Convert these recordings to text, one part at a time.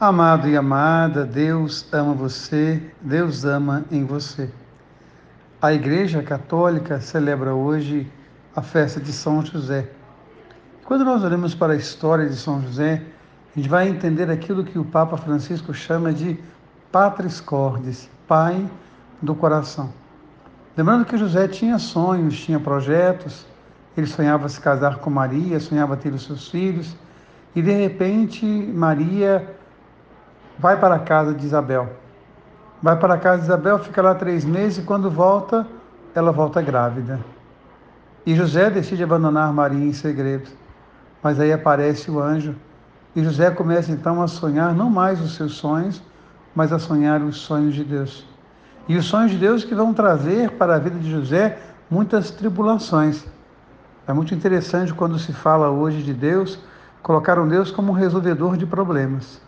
Amado e amada, Deus ama você, Deus ama em você. A Igreja Católica celebra hoje a festa de São José. Quando nós olhamos para a história de São José, a gente vai entender aquilo que o Papa Francisco chama de Patris Cordis, Pai do coração. Lembrando que José tinha sonhos, tinha projetos, ele sonhava se casar com Maria, sonhava ter os seus filhos, e de repente Maria vai para a casa de Isabel. Vai para a casa de Isabel, fica lá três meses e quando volta, ela volta grávida. E José decide abandonar Maria em segredo. Mas aí aparece o anjo e José começa então a sonhar não mais os seus sonhos, mas a sonhar os sonhos de Deus. E os sonhos de Deus que vão trazer para a vida de José muitas tribulações. É muito interessante quando se fala hoje de Deus, colocar um Deus como um resolvedor de problemas.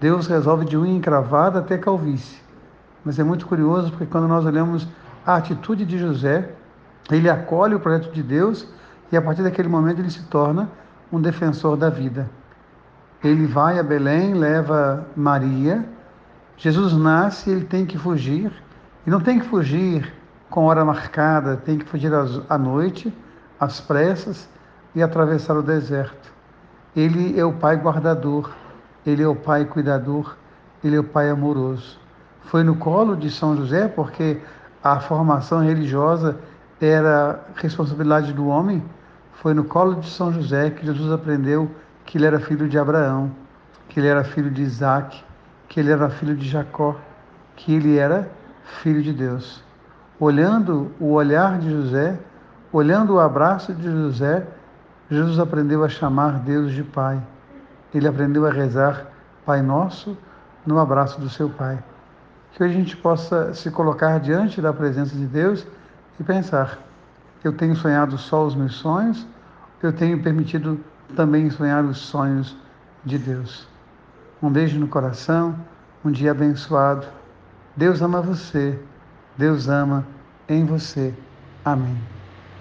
Deus resolve de unha encravada até calvície. Mas é muito curioso porque quando nós olhamos a atitude de José, ele acolhe o projeto de Deus e a partir daquele momento ele se torna um defensor da vida. Ele vai a Belém, leva Maria, Jesus nasce, ele tem que fugir, e não tem que fugir com hora marcada, tem que fugir à noite, às pressas e atravessar o deserto. Ele é o Pai guardador, ele é o Pai cuidador, ele é o Pai amoroso. Foi no colo de São José, porque a formação religiosa era responsabilidade do homem, foi no colo de São José que Jesus aprendeu que ele era filho de Abraão, que ele era filho de Isaac, que ele era filho de Jacó, que ele era filho de Deus. Olhando o olhar de José, olhando o abraço de José, Jesus aprendeu a chamar Deus de Pai ele aprendeu a rezar Pai Nosso no abraço do seu Pai. Que hoje a gente possa se colocar diante da presença de Deus e pensar: eu tenho sonhado só os meus sonhos, eu tenho permitido também sonhar os sonhos de Deus. Um beijo no coração, um dia abençoado. Deus ama você, Deus ama em você. Amém.